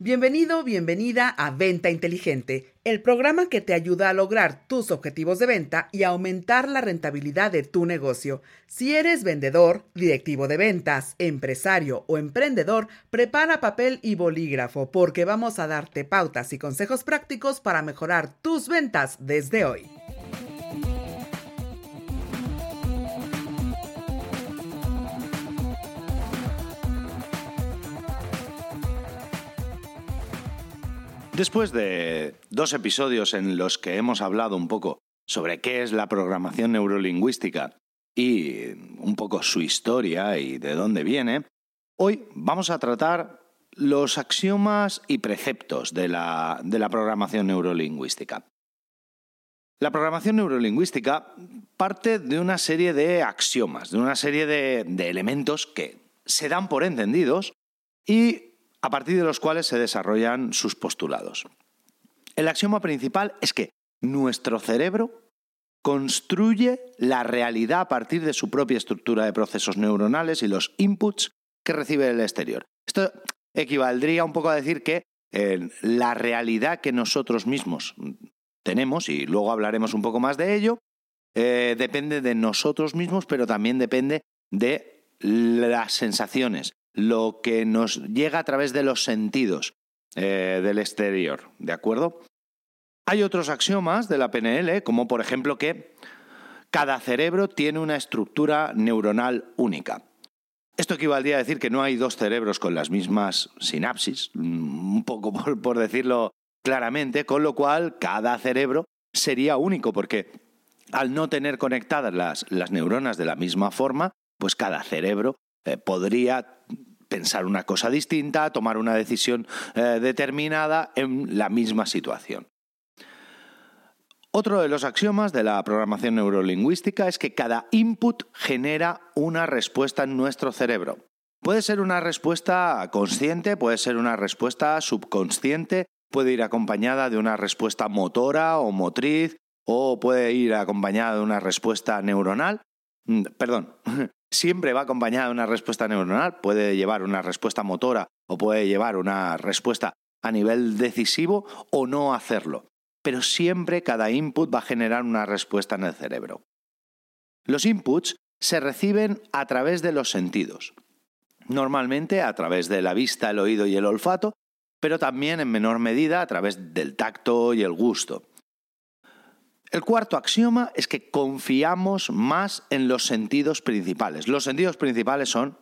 Bienvenido, bienvenida a Venta Inteligente, el programa que te ayuda a lograr tus objetivos de venta y aumentar la rentabilidad de tu negocio. Si eres vendedor, directivo de ventas, empresario o emprendedor, prepara papel y bolígrafo porque vamos a darte pautas y consejos prácticos para mejorar tus ventas desde hoy. Después de dos episodios en los que hemos hablado un poco sobre qué es la programación neurolingüística y un poco su historia y de dónde viene, hoy vamos a tratar los axiomas y preceptos de la, programación neurolingüística. La programación neurolingüística parte de una serie de axiomas, de una serie de, de elementos que se dan por entendidos y a partir de los cuales se desarrollan sus postulados. El axioma principal es que nuestro cerebro construye la realidad a partir de su propia estructura de procesos neuronales y los inputs que recibe del exterior. Esto equivaldría un poco a decir que eh, la realidad que nosotros mismos tenemos, y luego hablaremos un poco más de ello, eh, depende de nosotros mismos, pero también depende de las sensaciones, lo que nos llega a través de los sentidos eh, del exterior, ¿de acuerdo? Hay otros axiomas de la PNL, como por ejemplo que cada cerebro tiene una estructura neuronal única. Esto equivaldría a decir que no hay dos cerebros con las mismas sinapsis, mm, un poco por, decirlo claramente, con lo cual cada cerebro sería único, porque al no tener conectadas las, neuronas de la misma forma, pues cada cerebro eh, podría pensar una cosa distinta, tomar una decisión eh, determinada en la misma situación. Otro de los axiomas de la programación neurolingüística es que cada input genera una respuesta en nuestro cerebro. Puede ser una respuesta consciente, puede ser una respuesta subconsciente, puede ir acompañada de una respuesta motora o motriz, o puede ir acompañada de una respuesta neuronal. Mm, perdón, siempre va acompañada de una respuesta neuronal, puede llevar una respuesta motora o puede llevar una respuesta a nivel decisivo o no hacerlo, pero siempre cada input va a generar una respuesta en el cerebro. Los inputs se reciben a través de los sentidos, normalmente a través de la vista, el oído y el olfato, pero también en menor medida a través del tacto y el gusto. El cuarto axioma es que confiamos más en los sentidos principales. Los sentidos principales son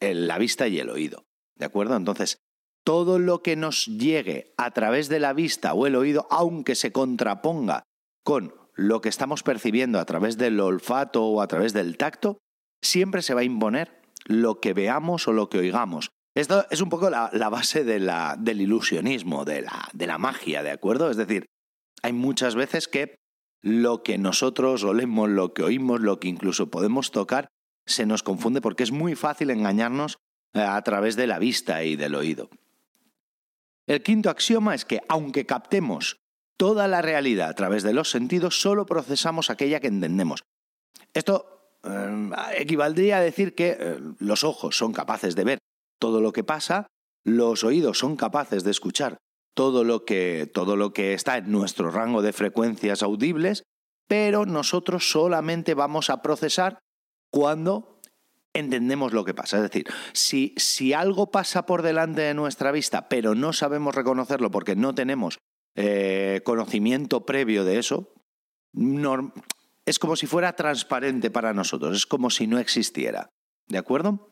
la vista y el oído. ¿De acuerdo? Entonces, todo lo que nos llegue a través de la vista o el oído, aunque se contraponga con lo que estamos percibiendo a través del olfato o a través del tacto, siempre se va a imponer lo que veamos o lo que oigamos. Esto es un poco la, base del ilusionismo, de la magia, ¿de acuerdo? Es decir, hay muchas veces que lo que nosotros olemos, lo que oímos, lo que incluso podemos tocar, se nos confunde porque es muy fácil engañarnos eh, a través de la vista y del oído. El quinto axioma es que aunque captemos toda la realidad a través de los sentidos, solo procesamos aquella que entendemos. Esto eh, equivaldría a decir que eh, los ojos son capaces de ver todo lo que pasa, los oídos son capaces de escuchar todo lo que, todo lo que está en nuestro rango de frecuencias audibles, pero nosotros solamente vamos a procesar cuando entendemos lo que pasa. Es decir, si, si algo pasa por delante de nuestra vista, pero no sabemos reconocerlo porque no tenemos eh, conocimiento previo de eso, es como si fuera transparente para nosotros, es como si no existiera. ¿De acuerdo?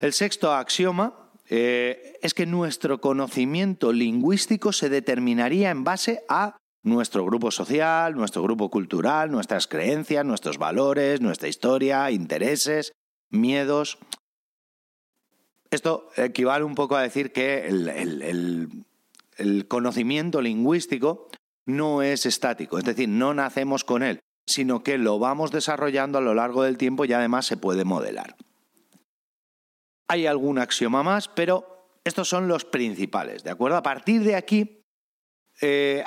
El sexto axioma eh, es que nuestro conocimiento lingüístico se determinaría en base a nuestro grupo social, nuestro grupo cultural, nuestras creencias, nuestros valores, nuestra historia, intereses, miedos. Esto equivale un poco a decir que el, conocimiento lingüístico no es estático, es decir, no nacemos con él, sino que lo vamos desarrollando a lo largo del tiempo y además se puede modelar. Hay algún axioma más, pero estos son los principales, ¿de acuerdo? A partir de aquí, eh,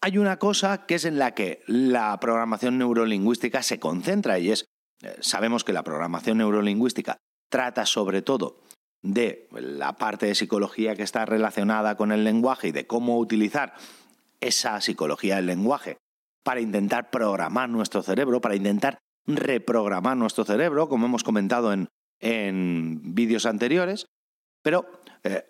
hay una cosa que es en la que la programación neurolingüística se concentra y es, eh, sabemos que la programación neurolingüística trata sobre todo de la parte de psicología que está relacionada con el lenguaje y de cómo utilizar esa psicología del lenguaje para intentar programar nuestro cerebro, para intentar reprogramar nuestro cerebro, como hemos comentado en, vídeos anteriores, pero eh,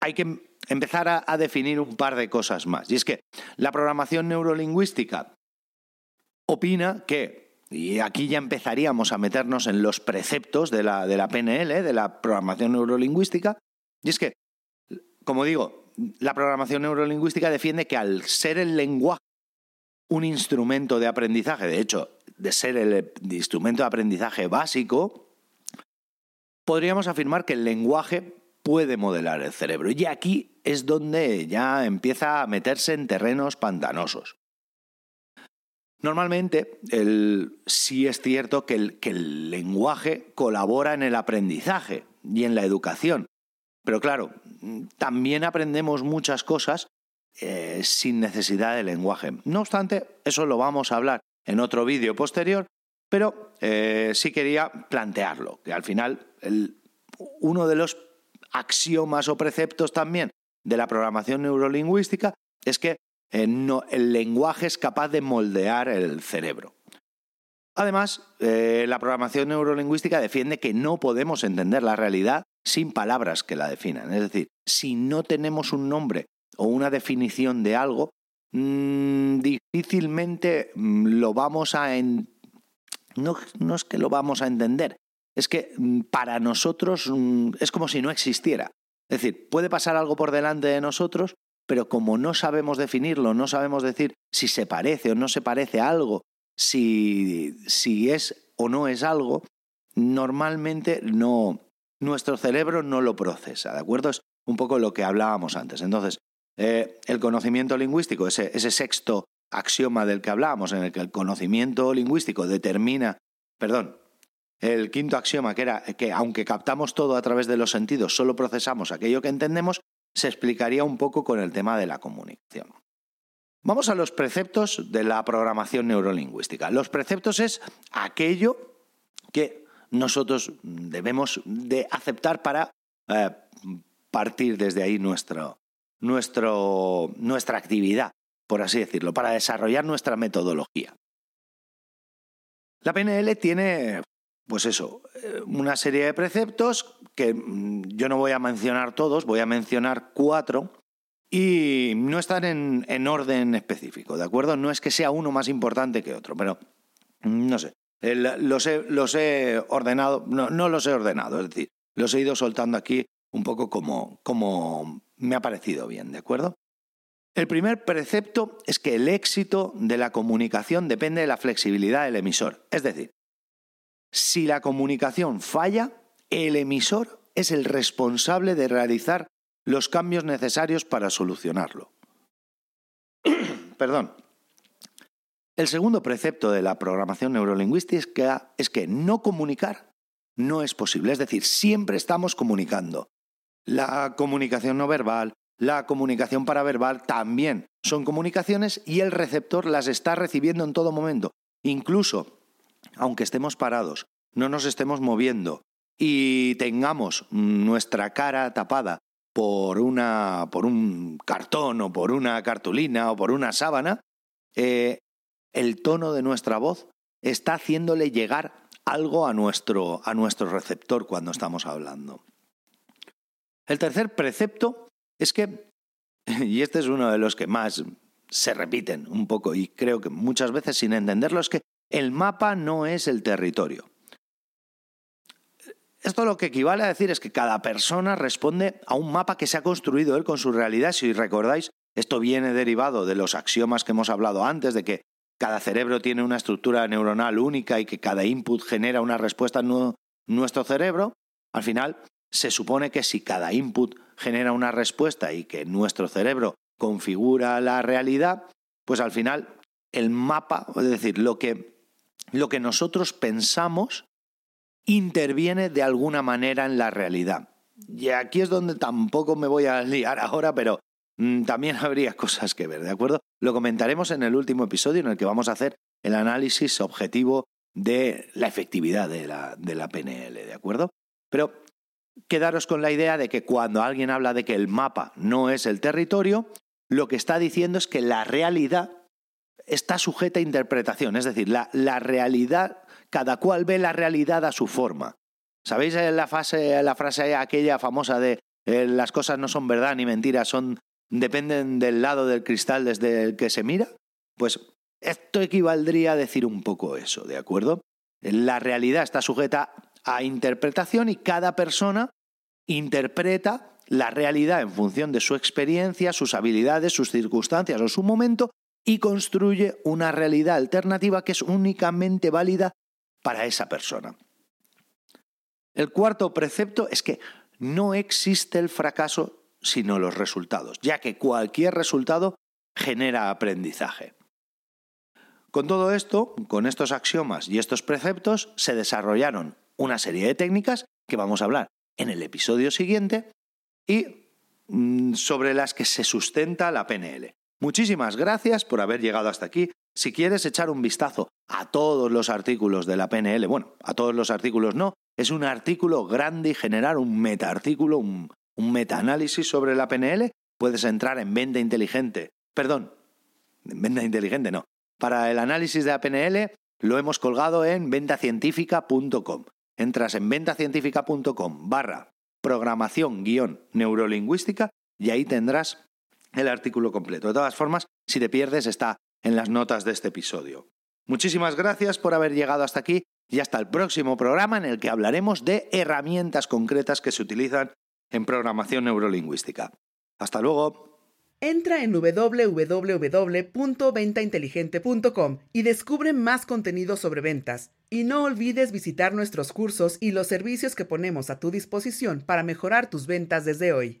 hay que empezar a, definir un par de cosas más. Y es que la programación neurolingüística opina que, y aquí ya empezaríamos a meternos en los preceptos de la, de la PNL, de la programación neurolingüística, y es que, como digo, la programación neurolingüística defiende que al ser el lenguaje un instrumento de aprendizaje, de hecho, de ser el instrumento de aprendizaje básico, podríamos afirmar que el lenguaje puede modelar el cerebro. Y aquí es donde ya empieza a meterse en terrenos pantanosos. Normalmente, sí es cierto que el, que el lenguaje colabora en el aprendizaje y en la educación. Pero claro, también aprendemos muchas cosas eh, sin necesidad de lenguaje. No obstante, eso lo vamos a hablar en otro vídeo posterior, pero eh, sí quería plantearlo, que al final uno de los axiomas o preceptos también de la programación neurolingüística es que eh, el lenguaje es capaz de moldear el cerebro. Además, eh, la programación neurolingüística defiende que no podemos entender la realidad sin palabras que la definan. Es decir, si no tenemos un nombre o una definición de algo, mm, difícilmente mm, lo vamos a... no es que lo vamos a entender, es que mm, para nosotros mm, es como si no existiera. Es decir, puede pasar algo por delante de nosotros, pero como no sabemos definirlo, no sabemos decir si se parece o no se parece a algo, si, si es o no es algo, normalmente no, nuestro cerebro no lo procesa, ¿de acuerdo? Es un poco lo que hablábamos antes. Entonces, eh, el conocimiento lingüístico, ese, ese sexto axioma del que hablábamos, en el que el conocimiento lingüístico determina, perdón, el quinto axioma, que era que aunque captamos todo a través de los sentidos, solo procesamos aquello que entendemos, se explicaría un poco con el tema de la comunicación. Vamos a los preceptos de la programación neurolingüística. Los preceptos es aquello que nosotros debemos de aceptar para eh, partir desde ahí nuestra actividad, por así decirlo, para desarrollar nuestra metodología. La PNL tiene pues eso, eh, una serie de preceptos que mm, yo no voy a mencionar todos, voy a mencionar cuatro y no están en, orden específico, ¿de acuerdo? No es que sea uno más importante que otro, pero mm, no sé, los, he, ordenado, no, los he ordenado, es decir, los he ido soltando aquí un poco como me ha parecido bien, ¿de acuerdo? El primer precepto es que el éxito de la comunicación depende de la flexibilidad del emisor, es decir, si la comunicación falla, el emisor es el responsable de realizar los cambios necesarios para solucionarlo. Perdón. El segundo precepto de la programación neurolingüística es que no comunicar no es posible. Es decir, siempre estamos comunicando. La comunicación no verbal, la comunicación paraverbal también son comunicaciones y el receptor las está recibiendo en todo momento. Incluso aunque estemos parados, no nos estemos moviendo y tengamos nuestra cara tapada por, una, por un cartón o por una cartulina o por una sábana, eh, el tono de nuestra voz está haciéndole llegar algo a nuestro, a nuestro receptor cuando estamos hablando. El tercer precepto es que, y este es uno de los que más se repiten un poco y creo que muchas veces sin entenderlo, es que el mapa no es el territorio. Esto lo que equivale a decir es que cada persona responde a un mapa que se ha construido él con su realidad. Si recordáis, esto viene derivado de los axiomas que hemos hablado antes, de que cada cerebro tiene una estructura neuronal única y que cada input genera una respuesta en nuestro cerebro. Al final, se supone que si cada input genera una respuesta y que nuestro cerebro configura la realidad, pues al final el mapa, es decir, lo que, lo que nosotros pensamos interviene de alguna manera en la realidad. Y aquí es donde tampoco me voy a liar ahora, pero mm, también habría cosas que ver, ¿de acuerdo? Lo comentaremos en el último episodio en el que vamos a hacer el análisis objetivo de la efectividad de la, de la PNL, ¿de acuerdo? Pero quedaros con la idea de que cuando alguien habla de que el mapa no es el territorio, lo que está diciendo es que la realidad está sujeta a interpretación, es decir, la, realidad, cada cual ve la realidad a su forma. ¿Sabéis la, la frase aquella famosa de eh, las cosas no son verdad ni mentira, son dependen del lado del cristal desde el que se mira? Pues esto equivaldría a decir un poco eso, ¿de acuerdo? La realidad está sujeta a interpretación y cada persona interpreta la realidad en función de su experiencia, sus habilidades, sus circunstancias o su momento y construye una realidad alternativa que es únicamente válida para esa persona. El cuarto precepto es que no existe el fracaso sino los resultados, ya que cualquier resultado genera aprendizaje. Con todo esto, con estos axiomas y estos preceptos, se desarrollaron una serie de técnicas que vamos a hablar en el episodio siguiente y mm, sobre las que se sustenta la PNL. Muchísimas gracias por haber llegado hasta aquí. Si quieres echar un vistazo a todos los artículos de la PNL, bueno, a todos los artículos no, es un artículo grande y generar un metaartículo, un, un metaanálisis sobre la PNL, puedes entrar en Venta Inteligente. Perdón, en Venta Inteligente no. Para el análisis de la PNL lo hemos colgado en ventacientífica.com. Entras en ventacientífica.com barra programación guion neurolingüística y ahí tendrás el artículo completo. De todas formas, si te pierdes, está en las notas de este episodio. Muchísimas gracias por haber llegado hasta aquí y hasta el próximo programa en el que hablaremos de herramientas concretas que se utilizan en programación neurolingüística. Hasta luego. Entra en www.ventainteligente.com y descubre más contenido sobre ventas. Y no olvides visitar nuestros cursos y los servicios que ponemos a tu disposición para mejorar tus ventas desde hoy.